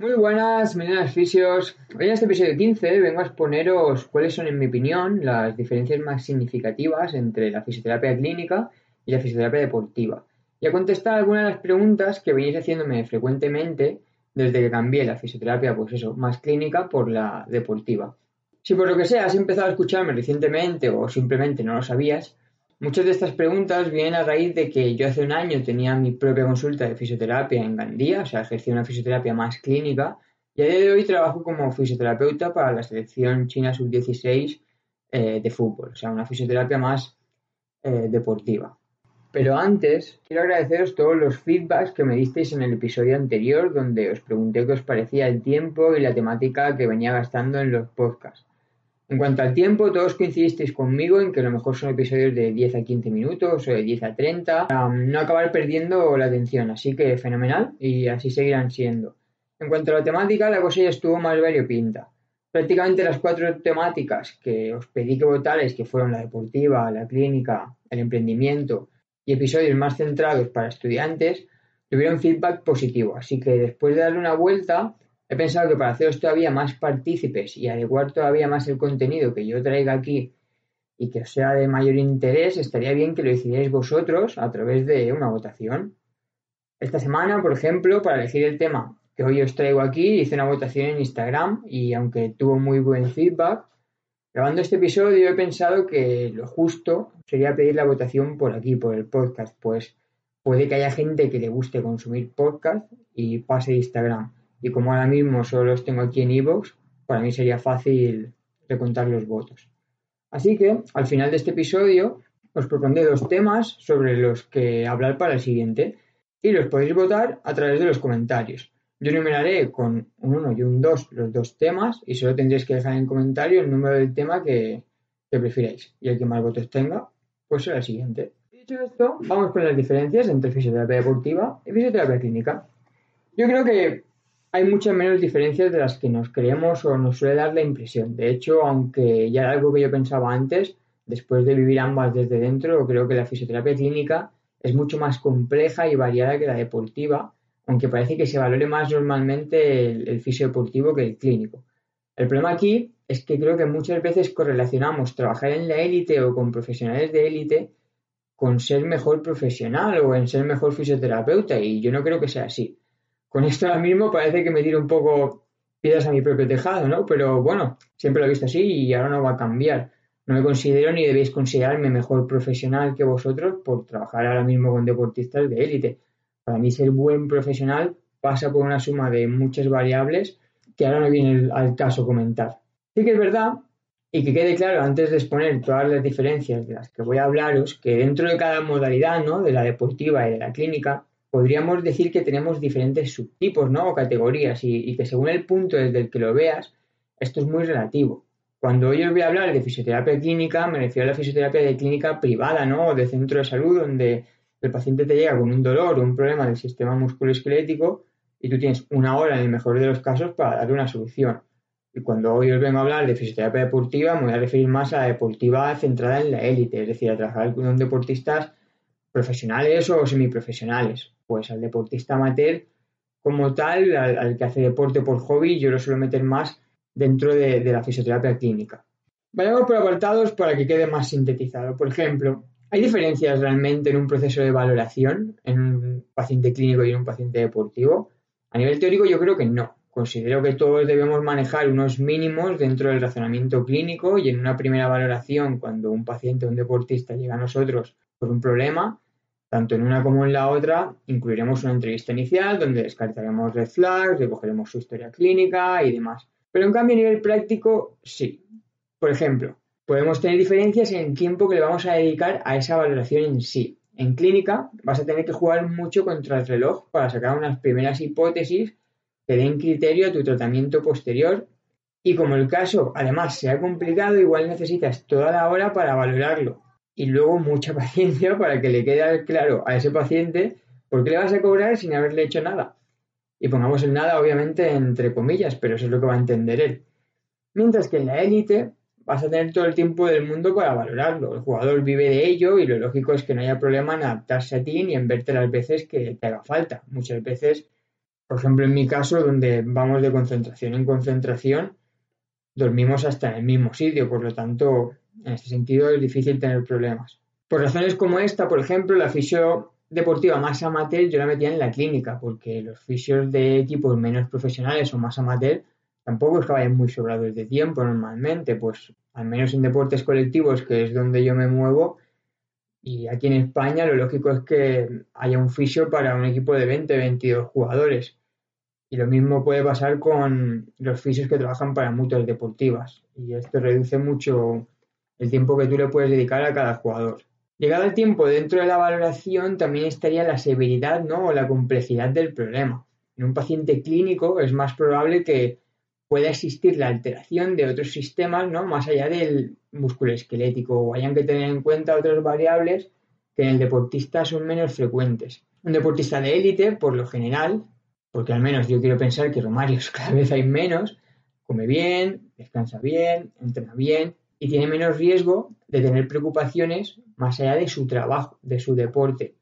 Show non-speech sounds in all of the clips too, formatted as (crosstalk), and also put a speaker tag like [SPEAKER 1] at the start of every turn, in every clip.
[SPEAKER 1] Muy buenas, meninas fisios. Hoy en este episodio 15 vengo a exponeros cuáles son, en mi opinión, las diferencias más significativas entre la fisioterapia clínica y la fisioterapia deportiva. Y a contestar algunas de las preguntas que venís haciéndome frecuentemente desde que cambié la fisioterapia, pues eso, más clínica por la deportiva. Si por lo que sea has empezado a escucharme recientemente o simplemente no lo sabías, Muchas de estas preguntas vienen a raíz de que yo hace un año tenía mi propia consulta de fisioterapia en Gandía, o sea, ejercía una fisioterapia más clínica, y a día de hoy trabajo como fisioterapeuta para la selección china sub-16 eh, de fútbol, o sea, una fisioterapia más eh, deportiva. Pero antes, quiero agradeceros todos los feedbacks que me disteis en el episodio anterior, donde os pregunté qué os parecía el tiempo y la temática que venía gastando en los podcasts. En cuanto al tiempo, todos coincidisteis conmigo en que a lo mejor son episodios de 10 a 15 minutos o de 10 a 30, para no acabar perdiendo la atención, así que fenomenal y así seguirán siendo. En cuanto a la temática, la cosa ya estuvo más variopinta. Prácticamente las cuatro temáticas que os pedí que votarais, que fueron la deportiva, la clínica, el emprendimiento y episodios más centrados para estudiantes, tuvieron feedback positivo, así que después de darle una vuelta, He pensado que para haceros todavía más partícipes y adecuar todavía más el contenido que yo traiga aquí y que os sea de mayor interés, estaría bien que lo decidierais vosotros a través de una votación. Esta semana, por ejemplo, para elegir el tema que hoy os traigo aquí, hice una votación en Instagram y aunque tuvo muy buen feedback, grabando este episodio he pensado que lo justo sería pedir la votación por aquí, por el podcast, pues puede que haya gente que le guste consumir podcast y pase Instagram y como ahora mismo solo los tengo aquí en iVoox, para mí sería fácil recontar los votos. Así que al final de este episodio os propondré dos temas sobre los que hablar para el siguiente y los podéis votar a través de los comentarios. Yo enumeraré con un 1 y un 2 los dos temas y solo tendréis que dejar en comentario el número del tema que, que prefiráis. Y el que más votos tenga, pues será el siguiente. Dicho esto, vamos con las diferencias entre fisioterapia deportiva y fisioterapia clínica. Yo creo que hay muchas menos diferencias de las que nos creemos o nos suele dar la impresión. De hecho, aunque ya era algo que yo pensaba antes, después de vivir ambas desde dentro, creo que la fisioterapia clínica es mucho más compleja y variada que la deportiva, aunque parece que se valore más normalmente el, el que el clínico. El problema aquí es que creo que muchas veces correlacionamos trabajar en la élite o con profesionales de élite con ser mejor profesional o en ser mejor fisioterapeuta y yo no creo que sea así con esto ahora mismo parece que me tiro un poco piedras a mi propio tejado, ¿no? Pero bueno, siempre lo he visto así y ahora no va a cambiar. No me considero ni debéis considerarme mejor profesional que vosotros por trabajar ahora mismo con deportistas de élite. Para mí ser buen profesional pasa por una suma de muchas variables que ahora no viene al caso comentar. Sí que es verdad, y que quede claro antes de exponer todas las diferencias de las que voy a hablaros, que dentro de cada modalidad, ¿no? De la deportiva y de la clínica, podríamos decir que tenemos diferentes subtipos, ¿no? O categorías y, que según el punto desde el que lo veas, esto es muy relativo. Cuando yo os voy a hablar de fisioterapia clínica, me refiero a la fisioterapia de clínica privada, ¿no? O de centro de salud, donde el paciente te llega con un dolor o un problema del sistema musculoesquelético y tú tienes una hora en el mejor de los casos para darle una solución. Y cuando hoy os vengo a hablar de fisioterapia deportiva, me voy a referir más a la deportiva centrada en la élite, es decir, a trabajar con deportistas profesionales o semiprofesionales. Pues al deportista amateur como tal, al, que hace deporte por hobby, yo lo suelo meter más dentro de, la fisioterapia clínica. Vayamos por apartados para que quede más sintetizado. Por ejemplo, ¿hay diferencias realmente en un proceso de valoración en un paciente clínico y en un paciente deportivo? A nivel teórico yo creo que no. Considero que todos debemos manejar unos mínimos dentro del razonamiento clínico y en una primera valoración, cuando un paciente o un deportista llega a nosotros por un problema, tanto en una como en la otra, incluiremos una entrevista inicial donde descartaremos red flags, recogeremos su historia clínica y demás. Pero en cambio a nivel práctico, sí. Por ejemplo, podemos tener diferencias en el tiempo que le vamos a dedicar a esa valoración en sí. En clínica vas a tener que jugar mucho contra el reloj para sacar unas primeras hipótesis que den criterio a tu tratamiento posterior y como el caso además sea complicado, igual necesitas toda la hora para valorarlo y luego mucha (laughs) paciencia para que le quede claro a ese paciente por qué le vas a cobrar sin haberle hecho nada. Y pongamos el nada, obviamente, entre comillas, pero eso es lo que va a entender él. Mientras que en la élite vas a tener todo el tiempo del mundo para valorarlo. El jugador vive de ello y lo lógico es que no haya problema en adaptarse a ti ni en verte las veces que te haga falta. Muchas veces Por ejemplo, en mi caso, donde vamos de concentración en concentración, dormimos hasta en el mismo sitio, por lo tanto, en este sentido es difícil tener problemas. Por razones como esta, por ejemplo, la fisio deportiva más amateur yo la metía en la clínica, porque los fisios de equipos menos profesionales o más amateur tampoco es que vayan muy sobrados de tiempo normalmente, pues al menos en deportes colectivos, que es donde yo me muevo, y aquí en España lo lógico es que haya un fisio para un equipo de 20, 22 jugadores. Y lo mismo puede pasar con los fisios que trabajan para mutuas deportivas. Y esto reduce mucho el tiempo que tú le puedes dedicar a cada jugador. Llegado el tiempo, dentro de la valoración también estaría la severidad ¿no? o la complejidad del problema. En un paciente clínico es más probable que pueda existir la alteración de otros sistemas ¿no? más allá del músculo esquelético o hayan que tener en cuenta otras variables que en el deportista son menos frecuentes. Un deportista de élite, por lo general, porque al menos yo quiero pensar que Romarios (laughs) cada vez hay menos, come bien, descansa bien, entrena bien y tiene menos riesgo de tener preocupaciones más allá de su trabajo, de su deporte.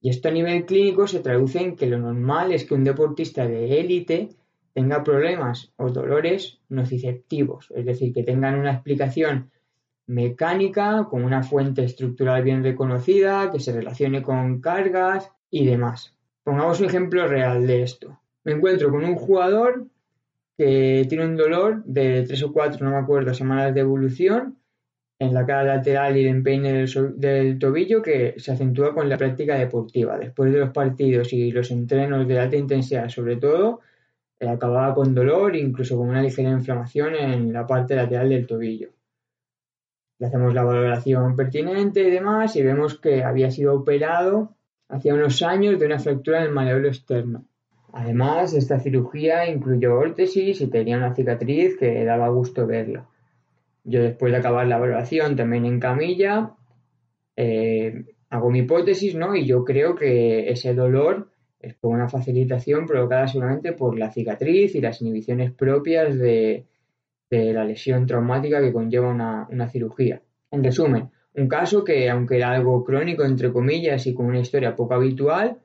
[SPEAKER 1] Y esto a nivel clínico se traduce en que lo normal es que un deportista de élite tenga problemas o dolores nociceptivos, es decir, que tengan una explicación mecánica con una fuente estructural bien reconocida, que se relacione con cargas y demás. Pongamos un ejemplo real de esto. Me encuentro con un jugador que tiene un dolor de tres o cuatro, no me acuerdo, semanas de evolución en la cara lateral y el empeine del, tobillo que se acentúa con la práctica deportiva. Después de los partidos y los entrenos de alta intensidad, sobre todo, eh, acababa con dolor, incluso con una ligera inflamación en la parte lateral del tobillo. Le hacemos la valoración pertinente y demás y vemos que había sido operado hacía unos años de una fractura en el maleolo externo. Además, esta cirugía incluyó órtesis y tenía una cicatriz que daba gusto verla. Yo después de acabar la valoración también en camilla, eh, hago mi hipótesis, ¿no? Y yo creo que ese dolor es por una facilitación provocada solamente por la cicatriz y las inhibiciones propias de, la lesión traumática que conlleva una, una cirugía. En resumen, un caso que, aunque era algo crónico, entre comillas, y con una historia poco habitual,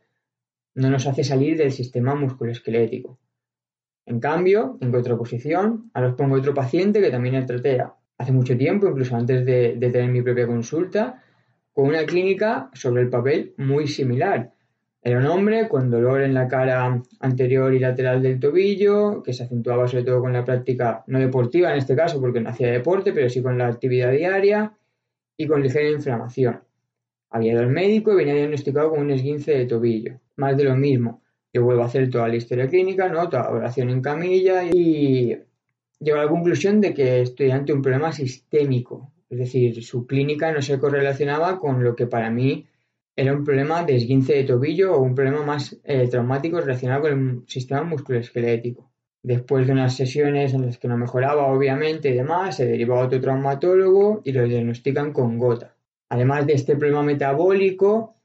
[SPEAKER 1] no nos hace salir del sistema musculoesquelético. En cambio, en contraposición, ahora os pongo otro paciente que también traté hace mucho tiempo, incluso antes de, de, tener mi propia consulta, con una clínica sobre el papel muy similar. Era un hombre con dolor en la cara anterior y lateral del tobillo, que se acentuaba sobre todo con la práctica no deportiva en este caso, porque no hacía deporte, pero sí con la actividad diaria, y con ligera inflamación. Había ido al médico y venía diagnosticado con un esguince de tobillo. Más de lo mismo. Yo vuelvo a hacer toda la historia clínica, ¿no? toda oración en camilla y llego a la conclusión de que estoy ante un problema sistémico. Es decir, su clínica no se correlacionaba con lo que para mí era un problema de esguince de tobillo o un problema más eh, traumático relacionado con el sistema musculoesquelético. Después de unas sesiones en las que no mejoraba, obviamente, y demás, se deriva a otro traumatólogo y lo diagnostican con gota. Además de este problema metabólico,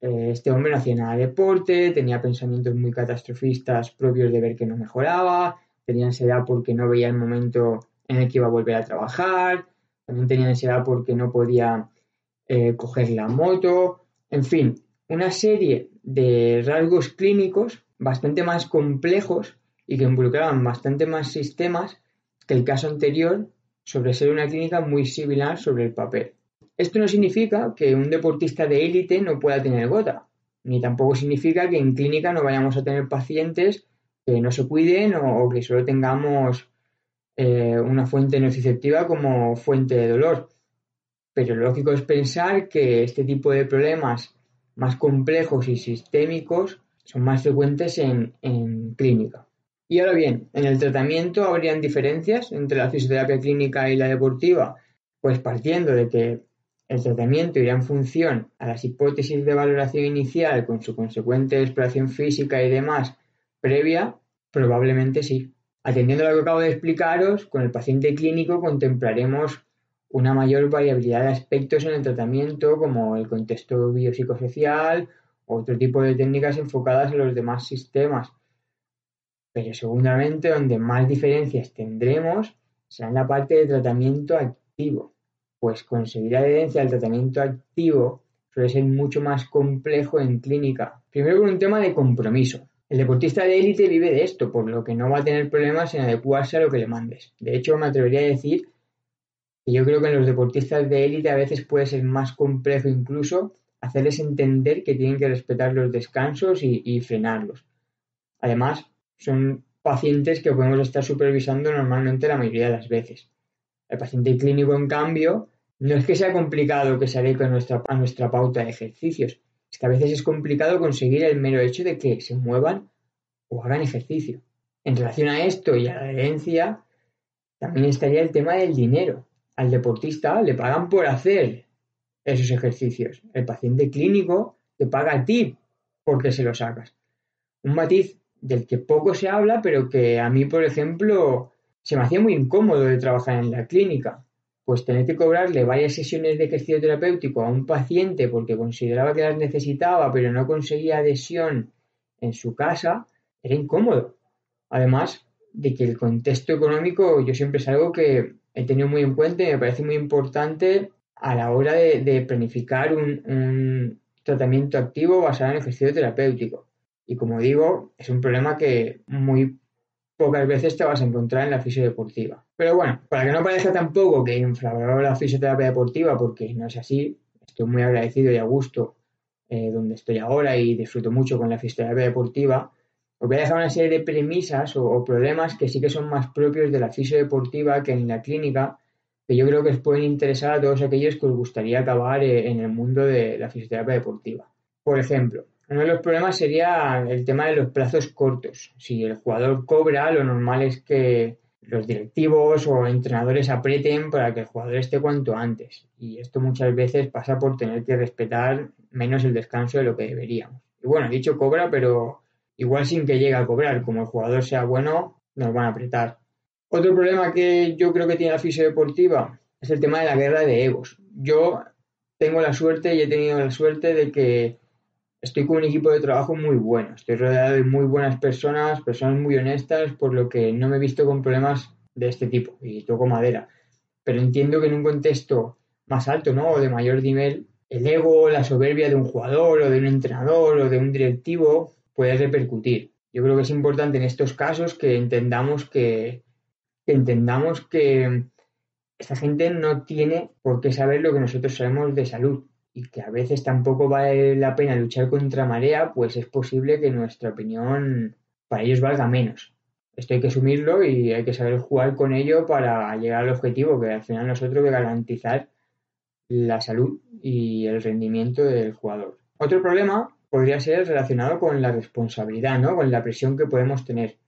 [SPEAKER 1] eh, este hombre no hacía nada de deporte, tenía pensamientos muy catastrofistas propios de ver que no mejoraba, tenía ansiedad porque no veía el momento en el que iba a volver a trabajar, también tenía ansiedad porque no podía eh, coger la moto, en fin, una serie de rasgos clínicos bastante más complejos y que involucraban bastante más sistemas que el caso anterior sobre ser una clínica muy similar sobre el papel. Esto no significa que un deportista de élite no pueda tener gota, ni tampoco significa que en clínica no vayamos a tener pacientes que no se cuiden o, que solo tengamos eh, una fuente nociceptiva como fuente de dolor. Pero lógico es pensar que este tipo de problemas más complejos y sistémicos son más frecuentes en clínica. Y ahora bien, ¿en el tratamiento habrían diferencias entre la fisioterapia clínica y la deportiva? Pues partiendo de que el tratamiento irá en función a las hipótesis de valoración inicial con su consecuente exploración física y demás previa, probablemente sí. Atendiendo a lo que acabo de explicaros, con el paciente clínico contemplaremos una mayor variabilidad de aspectos en el tratamiento como el contexto biopsicosocial otro tipo de técnicas enfocadas en los demás sistemas pero seguramente donde más diferencias tendremos será en la parte de tratamiento activo, pues conseguir adherencia al tratamiento activo suele ser mucho más complejo en clínica. Primero con un tema de compromiso. El deportista de élite vive de esto, por lo que no va a tener problemas en adecuarse a lo que le mandes. De hecho, me atrevería a decir que yo creo que en los deportistas de élite a veces puede ser más complejo incluso hacerles entender que tienen que respetar los descansos y, frenarlos. Además, son pacientes que podemos estar supervisando normalmente la mayoría de las veces. El paciente clínico, en cambio, no es que sea complicado que se adeque a nuestra, a nuestra pauta de ejercicios, es que a veces es complicado conseguir el mero hecho de que se muevan o hagan ejercicio. En relación a esto y a la herencia, también estaría el tema del dinero. Al deportista le pagan por hacer esos ejercicios. El paciente clínico te paga a ti porque se lo sacas. Un matiz del que poco se habla, pero que a mí, por ejemplo, se me hacía muy incómodo de trabajar en la clínica pues tener que cobrarle varias sesiones de ejercicio terapéutico a un paciente porque consideraba que las necesitaba pero no conseguía adhesión en su casa, era incómodo. Además de que el contexto económico yo siempre es algo que he tenido muy en cuenta y me parece muy importante a la hora de, planificar un, un, tratamiento activo basado en ejercicio terapéutico. Y como digo, es un problema que muy pocas veces te vas a encontrar en la fisiodeportiva. Pero bueno, para que no parezca tampoco que infravaloro la fisioterapia deportiva, porque no es así, estoy muy agradecido y a gusto eh, donde estoy ahora y disfruto mucho con la fisioterapia deportiva, os voy a dejar una serie de premisas o, problemas que sí que son más propios de la fisiodeportiva que en la clínica, que yo creo que os pueden interesar a todos aquellos que os gustaría acabar eh, en el mundo de la fisioterapia deportiva. Por ejemplo, uno de los problemas sería el tema de los plazos cortos. Si el jugador cobra, lo normal es que los directivos o entrenadores aprieten para que el jugador esté cuanto antes. Y esto muchas veces pasa por tener que respetar menos el descanso de lo que deberíamos. Y bueno, dicho cobra, pero igual sin que llegue a cobrar. Como el jugador sea bueno, nos van a apretar. Otro problema que yo creo que tiene la fisiodeportiva es el tema de la guerra de egos. Yo tengo la suerte y he tenido la suerte de que estoy con un equipo de trabajo muy bueno, estoy rodeado de muy buenas personas, personas muy honestas, por lo que no me he visto con problemas de este tipo y toco madera. Pero entiendo que en un contexto más alto, ¿no? O de mayor nivel, el ego, la soberbia de un jugador o de un entrenador o de un directivo puede repercutir. Yo creo que es importante en estos casos que entendamos que, que entendamos que esta gente no tiene por qué saber lo que nosotros sabemos de salud y que a veces tampoco vale la pena luchar contra marea, pues es posible que nuestra opinión para ellos valga menos. Esto hay que asumirlo y hay que saber jugar con ello para llegar al objetivo, que al final nosotros que garantizar la salud y el rendimiento del jugador. Otro problema podría ser relacionado con la responsabilidad, ¿no? Con la presión que podemos tener.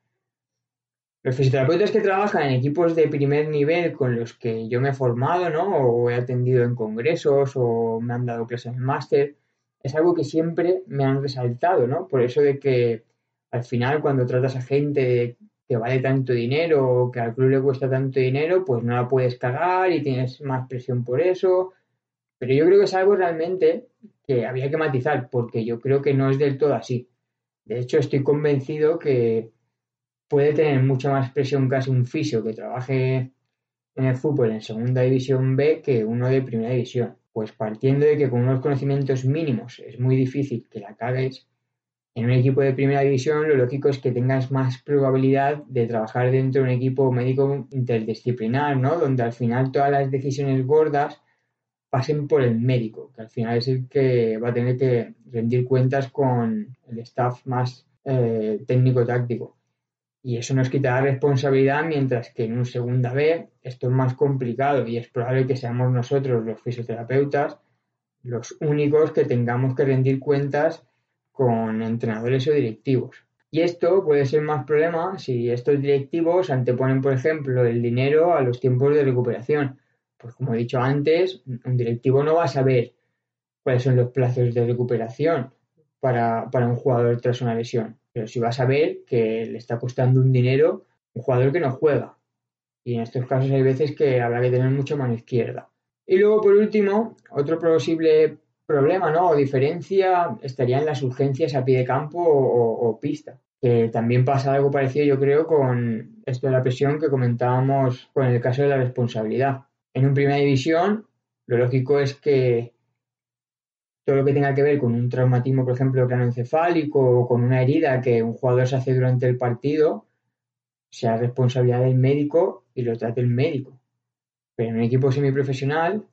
[SPEAKER 1] Los fisioterapeutas que trabajan en equipos de primer nivel con los que yo me he formado, ¿no? O he atendido en congresos o me han dado clases en máster, es algo que siempre me han resaltado, ¿no? Por eso de que al final cuando tratas a gente que vale tanto dinero o que al club le cuesta tanto dinero, pues no la puedes cagar y tienes más presión por eso. Pero yo creo que es algo realmente que había que matizar, porque yo creo que no es del todo así. De hecho, estoy convencido que puede tener mucha más presión casi un fisio que trabaje en el fútbol en segunda división B que uno de primera división. Pues partiendo de que con unos conocimientos mínimos es muy difícil que la cagues, en un equipo de primera división lo lógico es que tengas más probabilidad de trabajar dentro de un equipo médico interdisciplinar, ¿no? Donde al final todas las decisiones gordas pasen por el médico, que al final es el que va a tener que rendir cuentas con el staff más eh, técnico-táctico y eso nos quita responsabilidad, mientras que en un segunda B esto es más complicado y es probable que seamos nosotros, los fisioterapeutas, los únicos que tengamos que rendir cuentas con entrenadores o directivos. Y esto puede ser más problema si estos directivos anteponen, por ejemplo, el dinero a los tiempos de recuperación. Pues como he dicho antes, un directivo no va a saber cuáles son los plazos de recuperación para, para un jugador tras una lesión pero si vas a ver que le está costando un dinero un jugador que no juega. Y en estos casos hay veces que habrá que tener mucho mano izquierda. Y luego, por último, otro posible problema ¿no? o diferencia estaría en las urgencias a pie de campo o, pista. Que también pasa algo parecido, yo creo, con esto de la presión que comentábamos con el caso de la responsabilidad. En un primera división, lo lógico es que todo lo que tenga que ver con un traumatismo, por ejemplo, craneoencefálico o con una herida que un jugador se hace durante el partido, sea responsabilidad del médico y lo trate el médico. Pero en un equipo semiprofesional,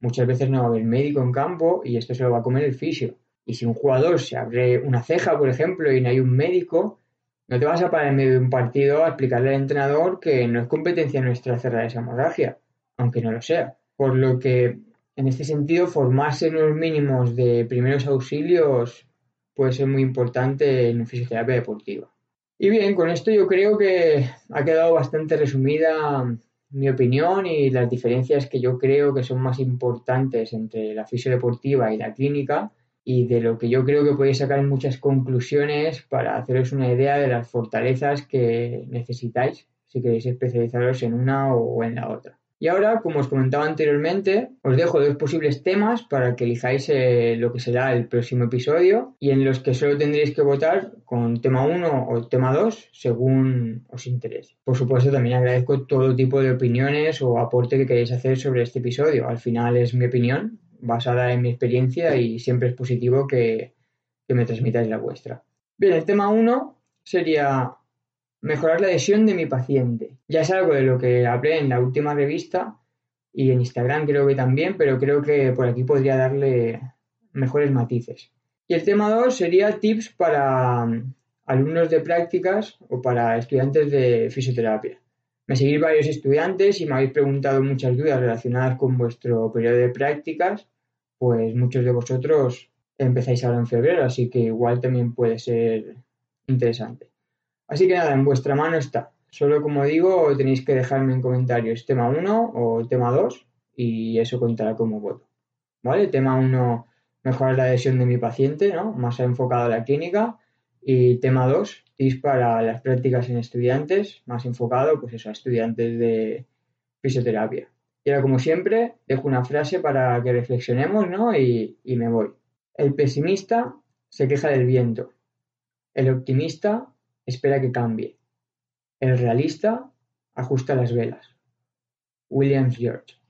[SPEAKER 1] muchas veces no va a haber médico en campo y esto se lo va a comer el fisio. Y si un jugador se abre una ceja, por ejemplo, y no hay un médico, no te vas a parar en medio de un partido a explicarle al entrenador que no es competencia nuestra cerrar esa hemorragia, aunque no lo sea. Por lo que, en este sentido, formarse en los mínimos de primeros auxilios puede ser muy importante en fisioterapia deportiva. Y bien, con esto yo creo que ha quedado bastante resumida mi opinión y las diferencias que yo creo que son más importantes entre la fisiodeportiva y la clínica y de lo que yo creo que podéis sacar muchas conclusiones para haceros una idea de las fortalezas que necesitáis si queréis especializaros en una o en la otra. Y ahora, como os comentaba anteriormente, os dejo dos posibles temas para que elijáis eh, lo que será el próximo episodio y en los que solo tendréis que votar con tema 1 o tema 2 según os interese. Por supuesto, también agradezco todo tipo de opiniones o aporte que queréis hacer sobre este episodio. Al final es mi opinión basada en mi experiencia y siempre es positivo que, que me transmitáis la vuestra. Bien, el tema 1 sería mejorar la adhesión de mi paciente. Ya es algo de lo que hablé en la última revista y en Instagram creo que también, pero creo que por aquí podría darle mejores matices. Y el tema 2 sería tips para mm, alumnos de prácticas o para estudiantes de fisioterapia. Me seguís varios estudiantes y me habéis preguntado muchas dudas relacionadas con vuestro periodo de prácticas, pues muchos de vosotros empezáis ahora en febrero, así que igual también puede ser interesante. Así que nada, en vuestra mano está. Solo como digo, tenéis que dejarme en comentarios tema 1 o tema 2 y eso contará como voto. ¿Vale? Tema 1, mejorar la adhesión de mi paciente, ¿no? Más enfocado a la clínica. Y tema 2, tips para las prácticas en estudiantes, más enfocado, pues eso, a estudiantes de fisioterapia. Y ahora, como siempre, dejo una frase para que reflexionemos, ¿no? Y, y me voy. El pesimista se queja del viento. El optimista espera que cambie. El realista ajusta las velas. Williams George